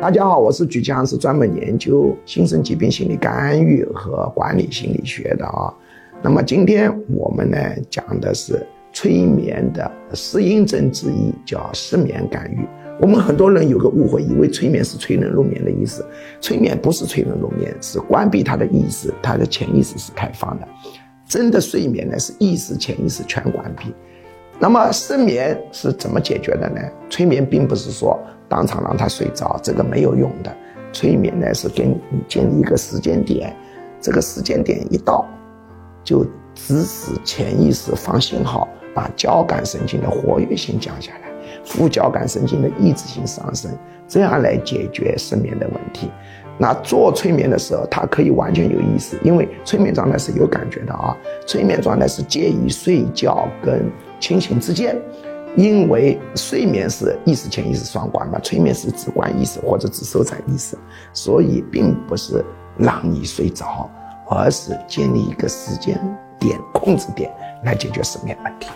大家好，我是举强，是专门研究精神疾病心理干预和管理心理学的啊。那么今天我们呢讲的是催眠的适应症之一，叫失眠干预。我们很多人有个误会，以为催眠是催人入眠的意思。催眠不是催人入眠，是关闭他的意识，他的潜意识是开放的。真的睡眠呢是意识、潜意识全关闭。那么失眠是怎么解决的呢？催眠并不是说。当场让他睡着，这个没有用的。催眠呢是给你建立一个时间点，这个时间点一到，就指使潜意识放信号，把交感神经的活跃性降下来，副交感神经的抑制性上升，这样来解决失眠的问题。那做催眠的时候，他可以完全有意识，因为催眠状态是有感觉的啊。催眠状态是介于睡觉跟清醒之间。因为睡眠是意识潜意识双关嘛，催眠是只关意识或者只收在意识，所以并不是让你睡着，而是建立一个时间点控制点来解决失眠问题。